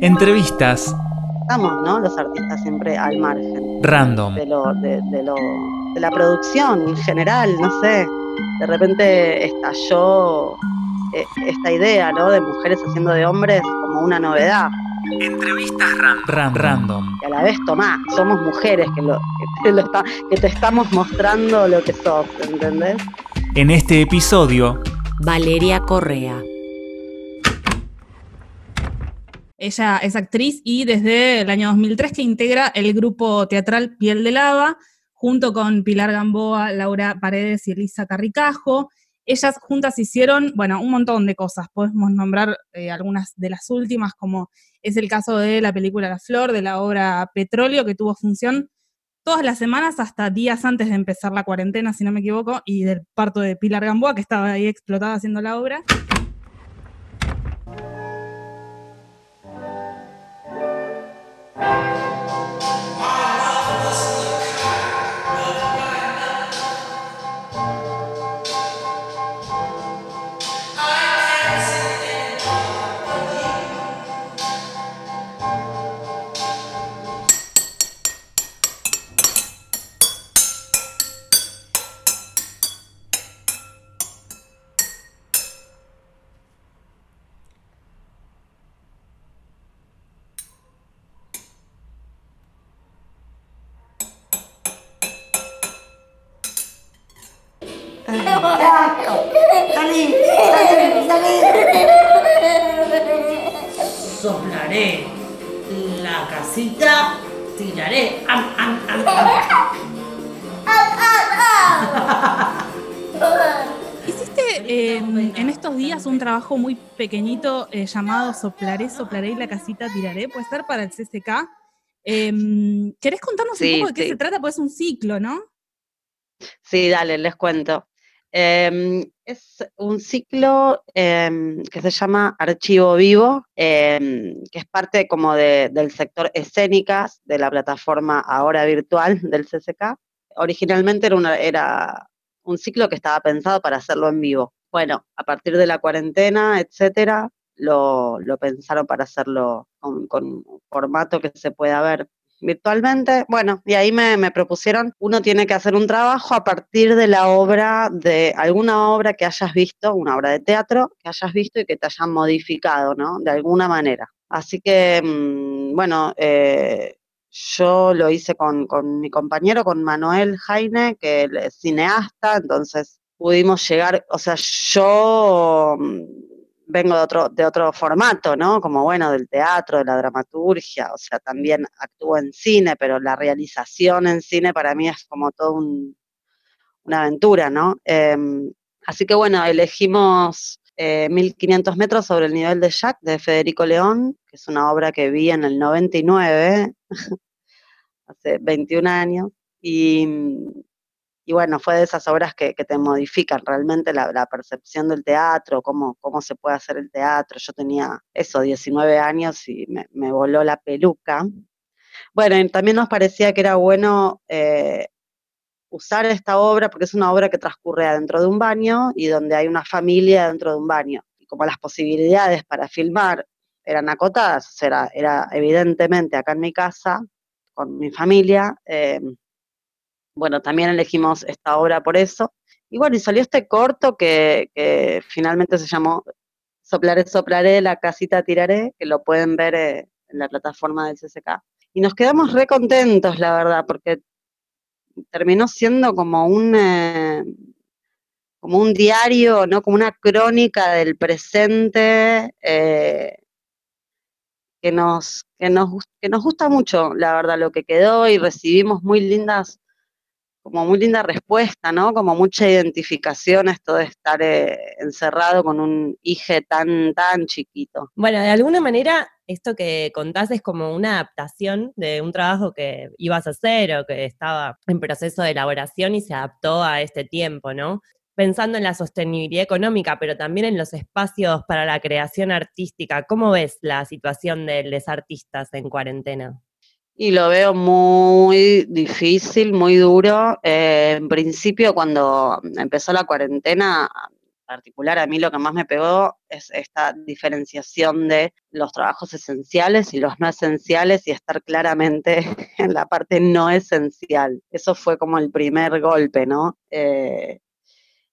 Entrevistas Estamos, ¿no? Los artistas siempre al margen random. de, lo, de, de lo, de la producción en general, no sé. De repente estalló eh, esta idea, ¿no? De mujeres haciendo de hombres como una novedad. Entrevistas random. random. Y a la vez, tomá, somos mujeres que, lo, que, te lo está- que te estamos mostrando lo que sos, ¿entendés? En este episodio, Valeria Correa. Ella es actriz y desde el año 2003 que integra el grupo teatral Piel de Lava, junto con Pilar Gamboa, Laura Paredes y Elisa Carricajo. Ellas juntas hicieron, bueno, un montón de cosas. Podemos nombrar eh, algunas de las últimas, como es el caso de la película La Flor, de la obra Petróleo, que tuvo función todas las semanas hasta días antes de empezar la cuarentena, si no me equivoco, y del parto de Pilar Gamboa, que estaba ahí explotada haciendo la obra. Soplaré la casita, tiraré. am, am, am, am. Hiciste eh, en estos días un trabajo muy pequeñito eh, llamado Soplaré, Soplaré y la casita tiraré, puede ser para el CCK. Em, ¿Querés contarnos Sí, un poco de qué sí. se trata? Pues es un ciclo, ¿no? Sí, dale, les cuento. Em, es un ciclo em, que se llama Archivo Vivo, em, que es parte como de- del sector escénicas de la plataforma ahora virtual del CCK. Originalmente era, un ciclo que estaba pensado para hacerlo en vivo. Bueno, a partir de la cuarentena, etcétera, lo, lo pensaron para hacerlo con, con un formato que se pueda ver virtualmente. Bueno, y ahí me, me propusieron, uno tiene que hacer un trabajo a partir de la obra, de alguna obra que hayas visto, una obra de teatro que hayas visto y que te hayan modificado, ¿no? De alguna manera. Así que, mm, bueno, eh, yo lo hice con, con mi compañero, con Manuel Jaime, que es cineasta, entonces pudimos llegar, o sea, yo mm, vengo de otro, de otro formato, ¿no? Como bueno, del teatro, de la dramaturgia, o sea, también actúo en cine, pero la realización en cine para mí es como todo un- una aventura, ¿no? Em, así que bueno, elegimos eh, 1500 metros sobre el nivel de Jack de Federico León, que es una obra que vi en el 99, hace 21 años, y, y bueno, fue de esas obras que, que te modifican realmente la, percepción del teatro, cómo, cómo se puede hacer el teatro. Yo tenía eso, 19 años y me, me voló la peluca. Bueno, y también nos parecía que era bueno eh, usar esta obra porque es una obra que transcurre adentro de un baño y donde hay una familia dentro de un baño. Y como las posibilidades para filmar eran acotadas, era, era evidentemente acá en mi casa, con mi familia, eh, bueno, también elegimos esta obra por eso. Y bueno, y salió este corto que, finalmente se llamó Soplaré, soplaré, la casita tiraré, que lo pueden ver eh, en la plataforma del CCK. Y nos quedamos re contentos, la verdad, porque terminó siendo como un, eh, como un diario, ¿no? Como una crónica del presente eh, que, nos, que, nos, que nos gusta mucho, la verdad, lo que quedó y recibimos muy lindas, como muy linda respuesta, ¿no? Como mucha identificación esto de estar eh, encerrado con un hijo tan, tan chiquito. Bueno, de alguna manera, esto que contás es como una adaptación de un trabajo que ibas a hacer o que estaba en proceso de elaboración y se adaptó a este tiempo, ¿no? Pensando en la sostenibilidad económica, pero también en los espacios para la creación artística. ¿Cómo ves la situación de los artistas en cuarentena? Y lo veo muy difícil, muy duro. Eh, en principio, cuando empezó la cuarentena, particular a mí lo que más me pegó es esta diferenciación de los trabajos esenciales y los no esenciales y estar claramente en la parte no esencial. Eso fue como el primer golpe, ¿no? Eh,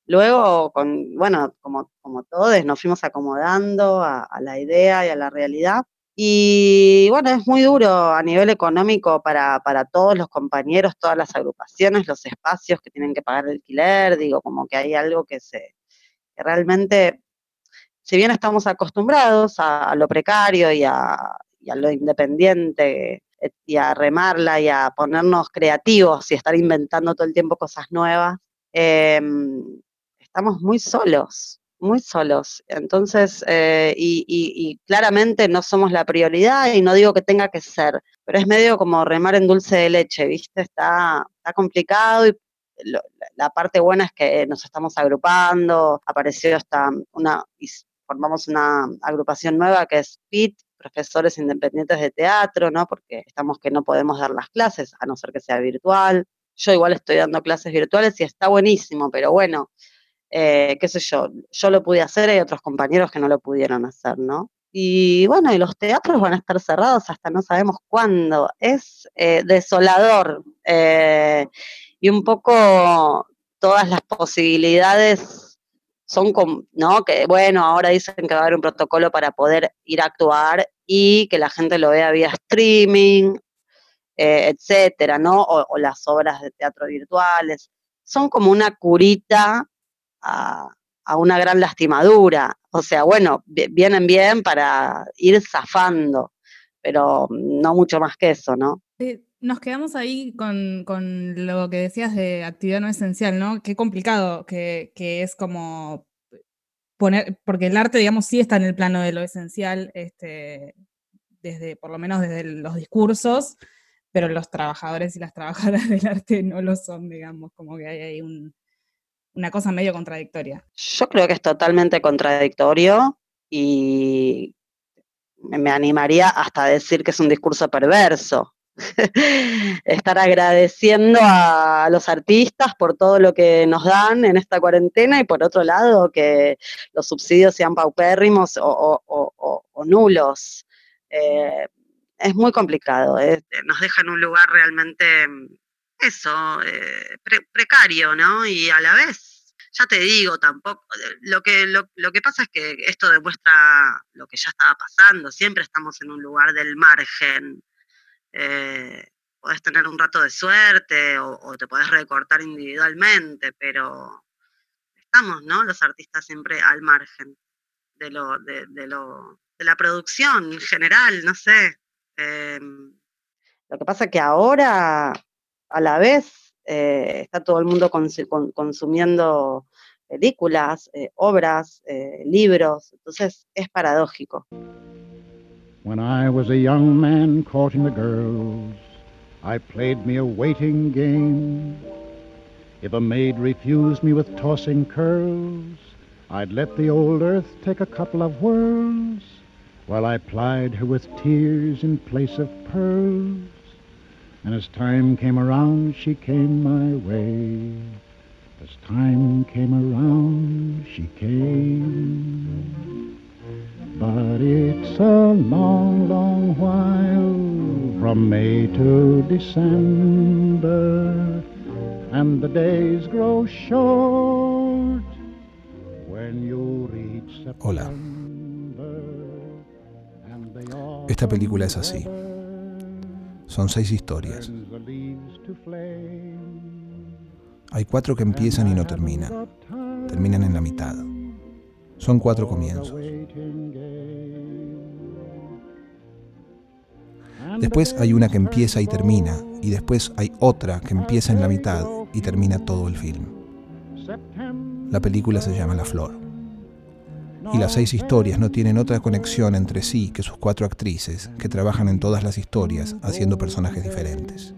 luego, con, bueno, como, como todos, nos fuimos acomodando a la idea y a la realidad. Y bueno, es muy duro a nivel económico para, para, todos los compañeros, todas las agrupaciones, los espacios que tienen que pagar el alquiler, digo, como que hay algo que se, que realmente, si bien estamos acostumbrados a, lo precario y a, a, lo independiente eh, y a remarla y a ponernos creativos y estar inventando todo el tiempo cosas nuevas, eh, estamos muy solos, muy solos. Entonces, eh, y, y, y, claramente no somos la prioridad y no digo que tenga que ser, pero es medio como remar en dulce de leche, ¿viste? Está, está complicado y lo, la parte buena es que nos estamos agrupando, apareció hasta una, y formamos una agrupación nueva que es PIT, profesores independientes de teatro, ¿no? Porque estamos que no podemos dar las clases, a no ser que sea virtual. Yo igual estoy dando clases virtuales y está buenísimo, pero bueno, eh, qué sé yo, yo lo pude hacer, hay otros compañeros que no lo pudieron hacer, ¿no? Y bueno, y los teatros van a estar cerrados hasta no sabemos cuándo. Es eh, desolador. Eh, y un poco todas las posibilidades son como, ¿no? Que bueno, ahora dicen que va a haber un protocolo para poder ir a actuar y que la gente lo vea vía streaming, eh, etcétera, ¿no? O, o, las obras de teatro virtuales. Son como una curita a, una gran lastimadura. O sea, bueno, vienen bien para ir zafando, pero no mucho más que eso, ¿no? Nos quedamos ahí con, con, lo que decías de actividad no esencial, ¿no? Qué complicado que, que, es como poner, porque el arte, digamos, sí está en el plano de lo esencial, este, desde, por lo menos desde los discursos, pero los trabajadores y las trabajadoras del arte no lo son, digamos, como que hay ahí un, una cosa medio contradictoria. Yo creo que es totalmente contradictorio y me animaría hasta a decir que es un discurso perverso, estar agradeciendo a los artistas por todo lo que nos dan en esta cuarentena y por otro lado que los subsidios sean paupérrimos o, nulos. Eh, es muy complicado, nos deja en un lugar realmente eso, eh, pre precario, ¿no? Y a la vez, ya te digo, tampoco, lo que, lo, lo que pasa es que esto demuestra lo que ya estaba pasando, siempre estamos en un lugar del margen, eh, podés tener un rato de suerte o, te podés recortar individualmente, pero estamos, ¿no? Los artistas siempre al margen de lo, de, lo, de la producción en general, no sé. Eh, lo que pasa es que ahora, a la vez, eh, está todo el mundo cons con, consumiendo películas, eh, obras, eh, libros, entonces es paradójico. When I was a young man courting the girls, I played me a waiting game. If a maid refused me with tossing curls, I'd let the old earth take a couple of whirls while I plied her with tears in place of pearls. And as time came around, she came my way. As time came around, she came. But it's a long, long while from May to December, and the days grow short when you reach Hola. Esta película es así. Son seis historias. Hay cuatro que empiezan y no terminan. Terminan en la mitad. Son cuatro comienzos. Después hay una que empieza y termina, y después hay otra que empieza en la mitad y termina todo el film. La película se llama La Flor. Y las seis historias no tienen otra conexión entre sí que sus cuatro actrices, que trabajan en todas las historias haciendo personajes diferentes.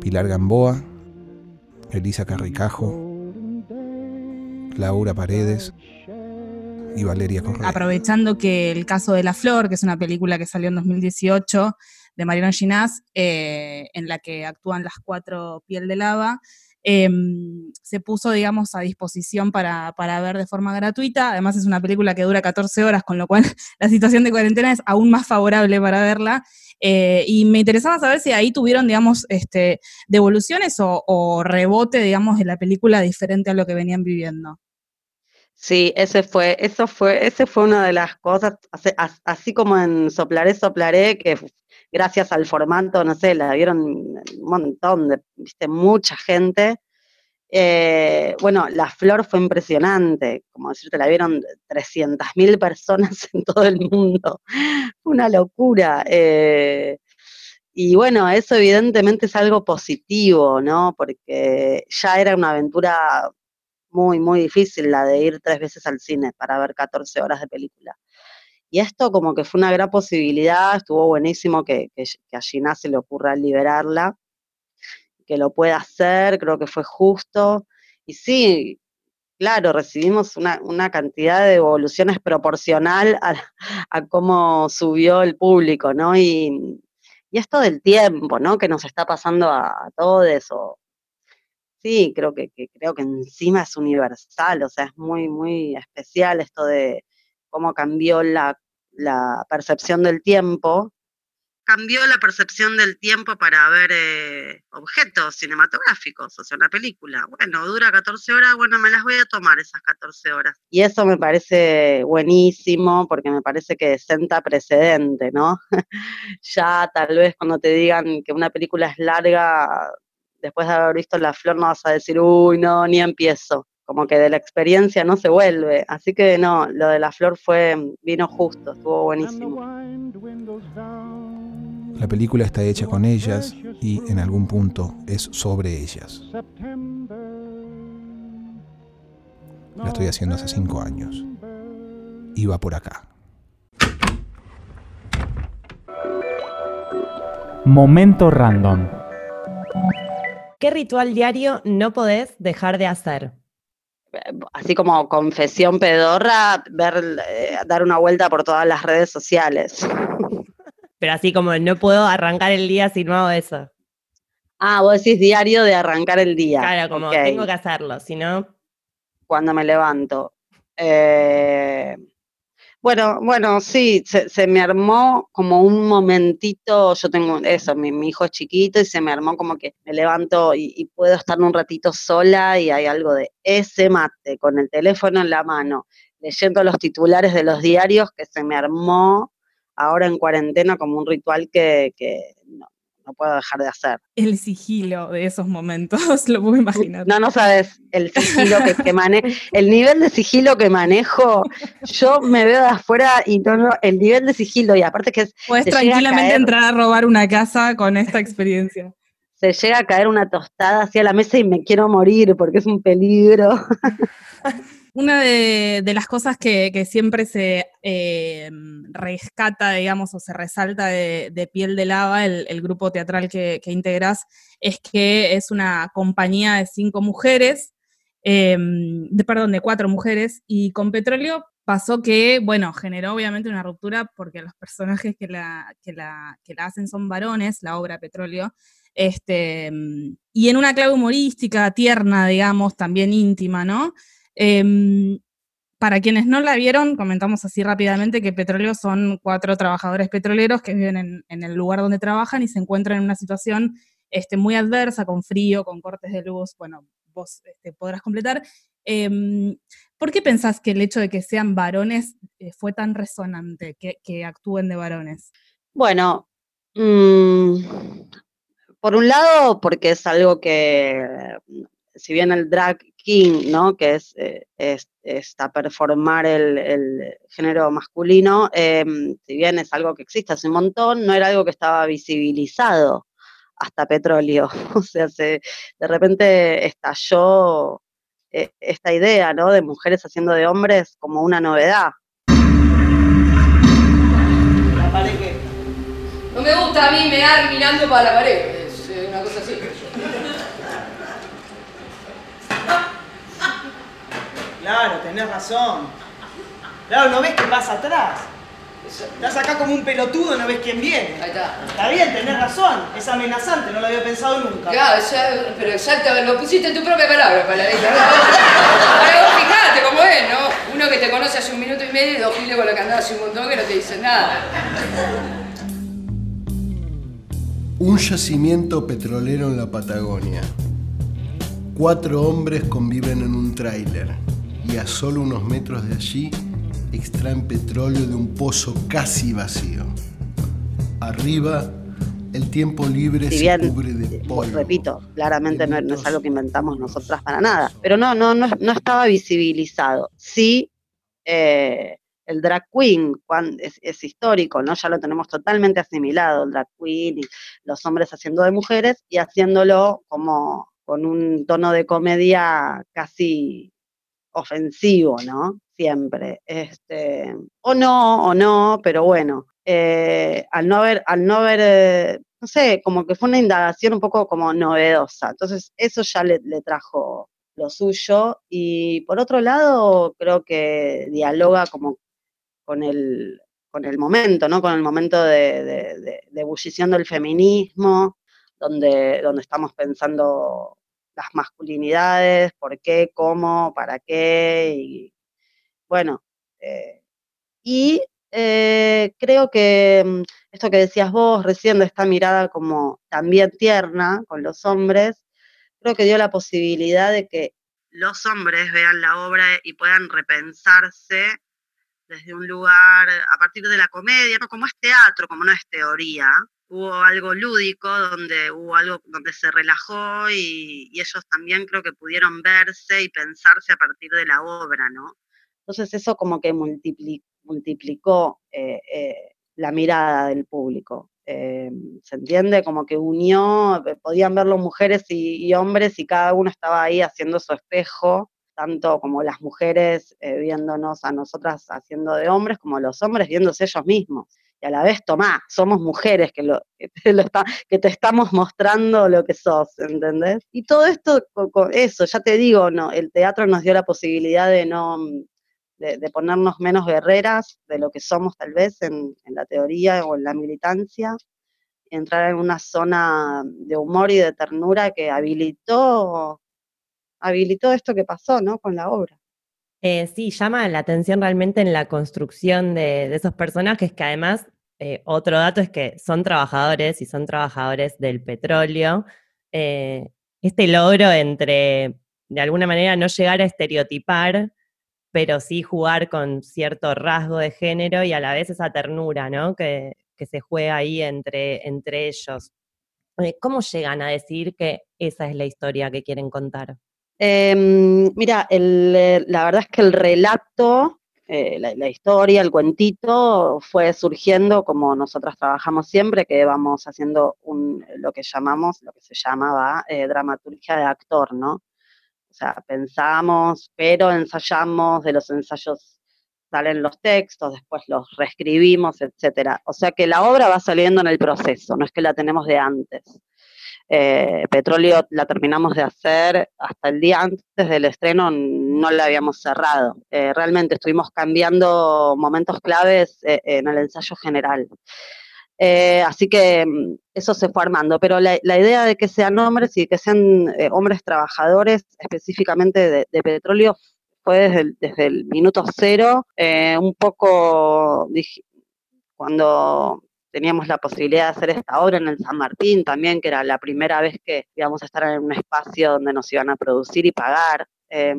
Pilar Gamboa, Elisa Carricajo, Laura Paredes y Valeria Correa. Aprovechando que el caso de La Flor, que es una película que salió en 2018 de Mariano Ginás, eh, en la que actúan las cuatro Piel de Lava, em, se puso, digamos, a disposición para, para, ver de forma gratuita. Además es una película que dura 14 horas, con lo cual la situación de cuarentena es aún más favorable para verla. Eh, y me interesaba saber si ahí tuvieron, digamos, este, devoluciones o, o rebote, digamos, de la película diferente a lo que venían viviendo. Sí, ese fue, eso fue, ese fue una de las cosas, así como en Soplaré, Soplaré, que gracias al formato, no sé, la vieron un montón de, viste, mucha gente. Eh, bueno, la flor fue impresionante, como decirte, la vieron 300.000 personas en todo el mundo. Una locura. Eh, y bueno, eso evidentemente es algo positivo, ¿no? Porque ya era una aventura muy, muy difícil la de ir tres veces al cine para ver 14 horas de película. Y esto como que fue una gran posibilidad, estuvo buenísimo que, que, a Gina se le ocurra liberarla, que lo pueda hacer, creo que fue justo. Y sí, claro, recibimos una, una cantidad de evoluciones proporcional a, a, cómo subió el público, ¿no? Y, y esto del tiempo, ¿no? Que nos está pasando a, a todos, o, sí, creo que, creo que encima es universal, o sea, es muy, muy especial esto de cómo cambió la, percepción del tiempo. Cambió la percepción del tiempo para ver eh, objetos cinematográficos, o sea, una película. Bueno, dura 14 horas, bueno, me las voy a tomar esas 14 horas. Y eso me parece buenísimo porque me parece que senta precedente, ¿no? ya tal vez cuando te digan que una película es larga, después de haber visto la flor no vas a decir, uy, no, ni empiezo. Como que de la experiencia no se vuelve. Así que no, lo de la flor fue, vino justo, estuvo buenísimo. La película está hecha con ellas y en algún punto es sobre ellas. La estoy haciendo hace cinco años. Iba por acá. Momento random. ¿Qué ritual diario no podés dejar de hacer? Así como confesión pedorra, ver, eh, dar una vuelta por todas las redes sociales. Pero así como no puedo arrancar el día si no hago eso. Ah, vos decís diario de arrancar el día. Claro, como tengo que hacerlo, si no. Cuando me levanto. Eh, bueno, bueno, sí, se, me armó como un momentito, yo tengo eso, mi, hijo es chiquito y se me armó como que me levanto y, puedo estar un ratito sola y hay algo de ese mate con el teléfono en la mano, leyendo los titulares de los diarios que se me armó ahora en cuarentena como un ritual que, que no, no puedo dejar de hacer. El sigilo de esos momentos, lo puedo imaginar. No, no sabes el sigilo que, que manejo, el nivel de sigilo que manejo, yo me veo de afuera y no, el nivel de sigilo, y aparte que es... Puedes tranquilamente entrar a robar una casa con esta experiencia. Se llega a caer una tostada hacia la mesa y me quiero morir porque es un peligro. Una de, las cosas que, siempre se eh, rescata, digamos, o se resalta de, Piel de Lava, el, grupo teatral que, integras, es que es una compañía de cinco mujeres, em, perdón, de cuatro mujeres, y con Petróleo pasó que, bueno, generó obviamente una ruptura porque los personajes que la, que la, que la hacen son varones, la obra Petróleo, este, y en una clave humorística, tierna, digamos, también íntima, ¿no? Em, para quienes no la vieron, comentamos así rápidamente que Petróleo son cuatro trabajadores petroleros que viven en, el lugar donde trabajan y se encuentran en una situación este, muy adversa, con frío, con cortes de luz. Bueno, vos este, podrás completar. Em, ¿Por qué pensás que el hecho de que sean varones eh, fue tan resonante, que, actúen de varones? Bueno, mm, por un lado, porque es algo que, si bien el drag king, ¿no? Que es, eh, performar el, género masculino, em, si bien es algo que existe hace un montón, no era algo que estaba visibilizado hasta petróleo. O sea, se, de repente estalló eh, esta idea, ¿no? De mujeres haciendo de hombres como una novedad. La pared que... No me gusta a mí mear mirando para la pared, es una cosa así. Claro, tenés razón. Claro, ¿no ves qué pasa atrás? Estás acá como un pelotudo, no ves quién viene. Ahí está. Está bien, tenés razón. Es amenazante, no lo había pensado nunca. Claro, ya- pero exacto, lo pusiste en tu propia palabra, paladita. Ahora vos fijate cómo es, ¿no? Uno que te conoce hace un minuto y medio y dos giles con lo que andás hace un montón que no te dicen nada. Un yacimiento petrolero en la Patagonia. Cuatro hombres conviven en un tráiler y a solo unos metros de allí extraen petróleo de un pozo casi vacío. Arriba, el tiempo libre Si se cubre de polvo. repito, claramente no, no es algo que inventamos nosotras para nada, pero no, no, no, no estaba visibilizado. Sí, eh, el drag queen es, es histórico, ¿no? Ya lo tenemos totalmente asimilado, el drag queen y los hombres haciendo de mujeres y haciéndolo como con un tono de comedia casi ofensivo, ¿no? Siempre. Este, o no, o no, pero bueno. eh, al no haber, al no haber, eh, no sé, como que fue una indagación un poco como novedosa. Entonces, eso ya le, trajo lo suyo. Y por otro lado, creo que dialoga como con el, con el momento, ¿no? Con el momento de, de- de- de ebullición del feminismo, donde, donde estamos pensando las masculinidades, por qué, cómo, para qué, y bueno, eh, y eh, creo que mm, esto que decías vos recién de esta mirada como también tierna con los hombres, creo que dio la posibilidad de que los hombres vean la obra y puedan repensarse desde un lugar, a partir de la comedia, ¿no? como es teatro, como no es teoría, hubo algo lúdico donde hubo algo donde se relajó y, y ellos también creo que pudieron verse y pensarse a partir de la obra, ¿no? Entonces eso como que multipli- multiplicó eh, eh, la mirada del público. eh, ¿Se entiende? Como que unió, eh, podían verlo mujeres y, y hombres y cada uno estaba ahí haciendo su espejo, tanto como las mujeres eh, viéndonos a nosotras haciendo de hombres, como los hombres viéndose ellos mismos. Y a la vez, tomá, somos mujeres que, lo, que, te, lo está- que te estamos mostrando lo que sos, ¿entendés? Y todo esto, con, eso, ya te digo, no, el teatro nos dio la posibilidad de no, de, de ponernos menos guerreras de lo que somos tal vez en, en la teoría o en la militancia, entrar en una zona de humor y de ternura que habilitó, habilitó esto que pasó, ¿no? Con la obra. Eh, sí, llama la atención realmente en la construcción de, esos personajes que además, eh, otro dato es que son trabajadores y son trabajadores del petróleo. Eh, este logro entre, de alguna manera, no llegar a estereotipar, pero sí jugar con cierto rasgo de género y a la vez esa ternura, ¿no? Que, que se juega ahí entre, entre ellos. ¿Cómo llegan a decir que esa es la historia que quieren contar? Em, mira, eh, la verdad es que el relato, eh, la, la historia, el cuentito, fue surgiendo como nosotras trabajamos siempre, que vamos haciendo un, lo que llamamos, lo que se llamaba eh, dramaturgia de actor, ¿no? O sea, pensamos, pero ensayamos, de los ensayos salen los textos, después los reescribimos, etcétera. O sea que la obra va saliendo en el proceso, no es que la tenemos de antes. Eh, Petróleo la terminamos de hacer hasta el día antes del estreno, no la habíamos cerrado. Eh, realmente estuvimos cambiando momentos claves eh, en el ensayo general. Así que mm, eso se fue armando, pero la, idea de que sean hombres y que sean hombres trabajadores específicamente de, petróleo fue desde el, desde el minuto cero, un poco cuando teníamos la posibilidad de hacer esta obra en el San Martín también, que era la primera vez que íbamos a estar en un espacio donde nos iban a producir y pagar. eh,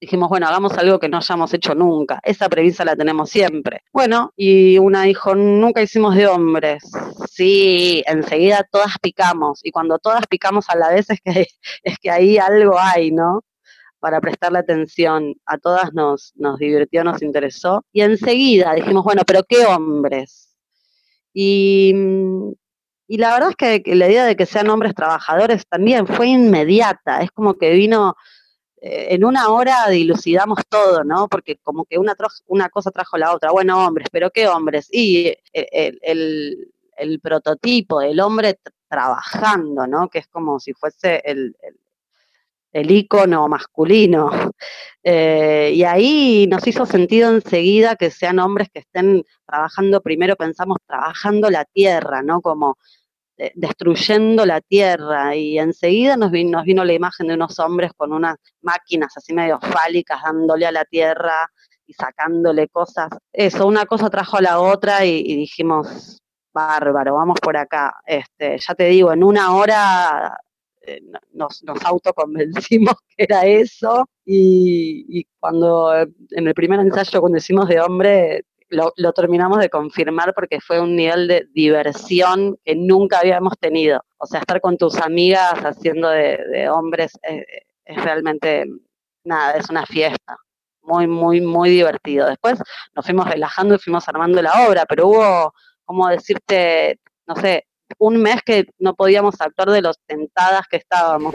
dijimos, bueno, hagamos algo que no hayamos hecho nunca. Esa premisa la tenemos siempre. Bueno, y una dijo, nunca hicimos de hombres. Sí, enseguida todas picamos. Y cuando todas picamos a la vez es que, es que ahí algo hay, ¿no? Para prestarle atención. A todas nos, nos divirtió, nos interesó. Y enseguida dijimos, bueno, pero ¿qué hombres? Y, mm, y la verdad es que, la idea de que sean hombres trabajadores también fue inmediata. Es como que vino eh, en una hora dilucidamos todo, ¿no? Porque como que una, una cosa trajo la otra. Bueno, hombres, pero ¿qué hombres? Y eh, el, el- el prototipo del hombre trabajando, ¿no? Que es como si fuese el- el ícono masculino. Eh, y ahí nos hizo sentido enseguida que sean hombres que estén trabajando, primero pensamos trabajando la tierra, ¿no? Como eh, destruyendo la tierra. Y enseguida nos vino, nos vino la imagen de unos hombres con unas máquinas así medio fálicas dándole a la tierra y sacándole cosas. Eso, una cosa trajo a la otra y, y dijimos, bárbaro, vamos por acá. Este, ya te digo, en una hora eh, nos, nos autoconvencimos que era eso y, cuando en el primer ensayo cuando hicimos de hombre lo, terminamos de confirmar porque fue un nivel de diversión que nunca habíamos tenido. O sea, estar con tus amigas haciendo de, hombres eh, es realmente, nada, es una fiesta. Muy, muy, muy divertido. Después nos fuimos relajando y fuimos armando la obra, pero hubo, como decirte, no sé, un mes que no podíamos actuar de los tentadas que estábamos.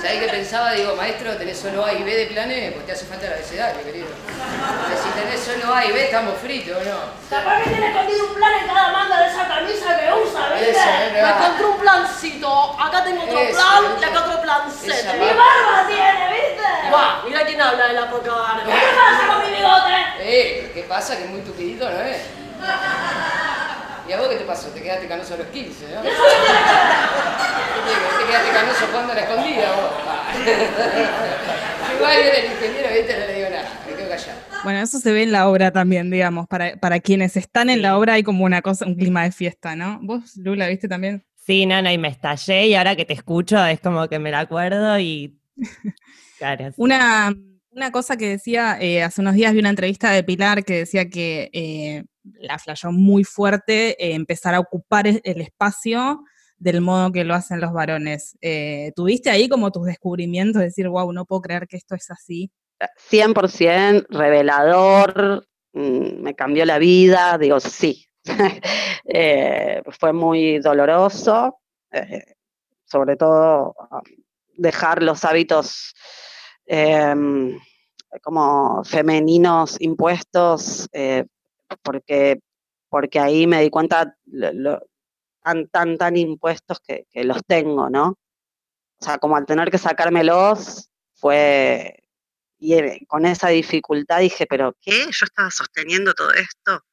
¿Sabés qué pensaba? Digo, maestro, tenés solo A y B de planes, pues te hace falta el abecedario, querido. si tenés solo A y B, estamos fritos, ¿no? Capaz que tiene escondido un plan en cada manga de esa camisa que usa, ¿viste? Me encontré un plancito. Acá tengo otro plan y acá otro plancete. ¡Mi barba tiene, viste! Guau, mira quién habla de la poca barba. ¿Qué pasa con mi bigote? Eh, ¿qué pasa? Que es muy tupidito, ¿no es? ¿Y a vos qué te pasó? ¿Te quedaste canoso a los 15, no? ¿Te quedaste canoso jugando a la escondida vos? Igual yo era el ingeniero, ¿viste? No le digo nada, me quedo callado. Bueno, eso se ve en la obra también, digamos. Para, para quienes están en la obra hay como una cosa, un clima de fiesta, ¿no? ¿Vos, Lula, viste también? Sí, Nana, y me estallé y ahora que te escucho es como que me la acuerdo y... Claro. Una, una cosa que decía, eh, hace unos días vi una entrevista de Pilar que decía que eh, la flayó muy fuerte eh, empezar a ocupar el espacio del modo que lo hacen los varones. ¿Tuviste ahí como tus descubrimientos, de decir, wow, no puedo creer que esto es así? 100% revelador, mm, me cambió la vida, digo, sí. fue muy doloroso, sobre todo ah, dejar los hábitos Em, como femeninos impuestos, eh, porque, porque ahí me di cuenta tan, tan, tan impuestos que, los tengo, ¿no? O sea, como al tener que sacármelos, fue, y eh, con esa dificultad dije, pero ¿qué? Yo estaba sosteniendo todo esto,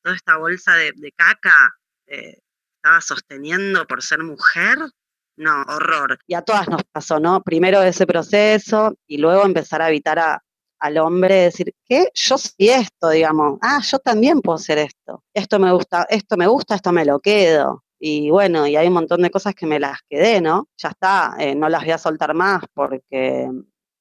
toda esta bolsa de, caca, eh, estaba sosteniendo por ser mujer. No, horror. Y a todas nos pasó, ¿no? Primero ese proceso y luego empezar a evitar a, al hombre decir, ¿qué? Yo soy esto, digamos. Ah, yo también puedo ser esto. Esto me gusta, esto me gusta, esto me lo quedo. Y bueno, y hay un montón de cosas que me las quedé, ¿no? Ya está, eh, no las voy a soltar más porque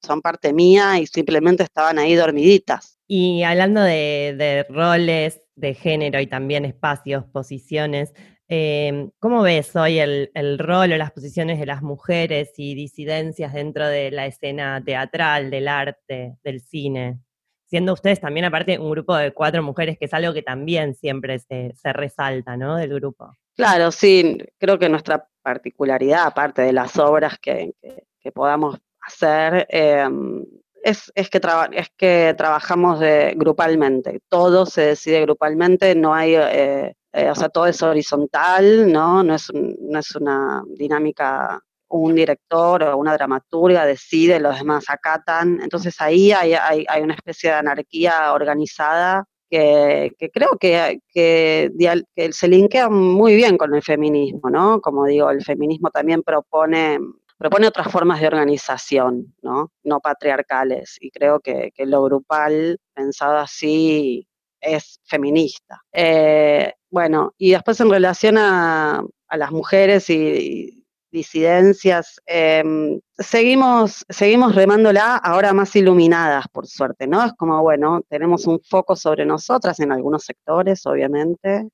son parte mía y simplemente estaban ahí dormiditas. Y hablando de, de roles de género y también espacios, posiciones, Em, ¿Cómo ves hoy el, rol o las posiciones de las mujeres y disidencias dentro de la escena teatral, del arte, del cine? Siendo ustedes también, aparte, un grupo de cuatro mujeres, que es algo que también siempre se, resalta, ¿no? Del grupo. Claro, sí, creo que nuestra particularidad, aparte de las obras que, podamos hacer, em, es, que es que trabajamos grupalmente, todo se decide grupalmente, no hay eh, eh, o sea, todo es horizontal, ¿no? No es, no es una dinámica, un director o una dramaturga decide, los demás acatan. Entonces ahí hay, hay, hay una especie de anarquía organizada que, creo que, que, que, se linkea muy bien con el feminismo, ¿no? Como digo, el feminismo también propone propone otras formas de organización, ¿no? No patriarcales. Y creo que lo grupal, pensado así, es feminista. Eh, bueno, y después en relación a, las mujeres y, disidencias, em, seguimos, seguimos remándola ahora más iluminadas, por suerte, ¿no? Es como, bueno, tenemos un foco sobre nosotras en algunos sectores, obviamente,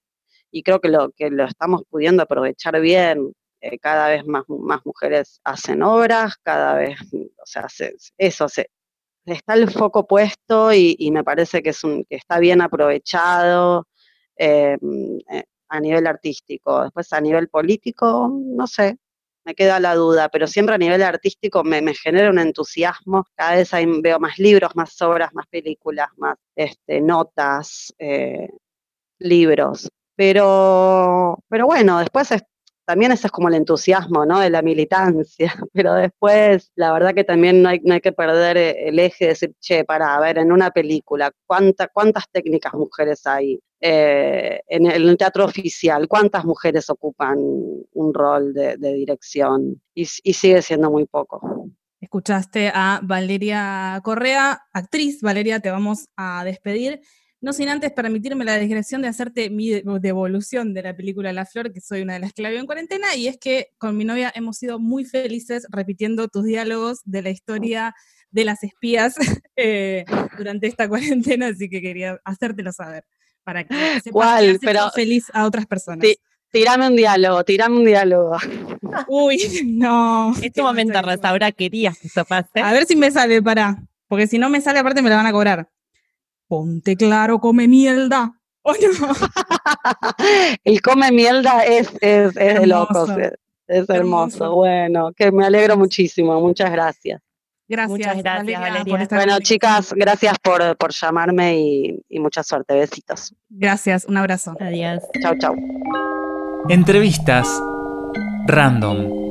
y creo que lo, que lo estamos pudiendo aprovechar bien. Eh, cada vez más, más mujeres hacen obras, cada vez, o sea, eso, se, está el foco puesto y, me parece que, es un, que está bien aprovechado eh, eh, a nivel artístico. Después a nivel político, no sé, me queda la duda, pero siempre a nivel artístico me, genera un entusiasmo. Cada vez veo más libros, más obras, más películas, más este, notas, eh, libros. Pero, pero bueno, después también ese es como el entusiasmo, ¿no? De la militancia, pero después, la verdad que también no hay, que perder eh, el eje de decir, che, para, a ver, en una película, ¿cuánta, ¿cuántas técnicas mujeres hay? Eh, en, el, teatro oficial, ¿cuántas mujeres ocupan un rol de, dirección? Y, y sigue siendo muy poco. Escuchaste a Valeria Correa, actriz. Valeria, te vamos a despedir. No sin antes permitirme la digresión de hacerte mi devolución de la película La Flor, que soy una de las que la veo en cuarentena, y es que con mi novia hemos sido muy felices repitiendo tus diálogos de la historia de las espías eh, durante esta cuarentena, así que quería hacértelo saber, para que sepas Pero, feliz a otras personas. Tirame un diálogo, tirame un diálogo. Uy, no. Este momento, Rosaura, querías que eso pase. A ver si me sale, para. Porque si no me sale, aparte me la van a cobrar. Ponte claro, come mierda. ¿O no? El come mierda es, es, es de locos. Es, hermoso. Bueno, que me alegro muchísimo. Muchas gracias. Gracias, Muchas gracias, Valeria. bueno, chicas, gracias por, por llamarme y, y, mucha suerte. Besitos. Gracias, un abrazo. Adiós. Chau, chau. Entrevistas random.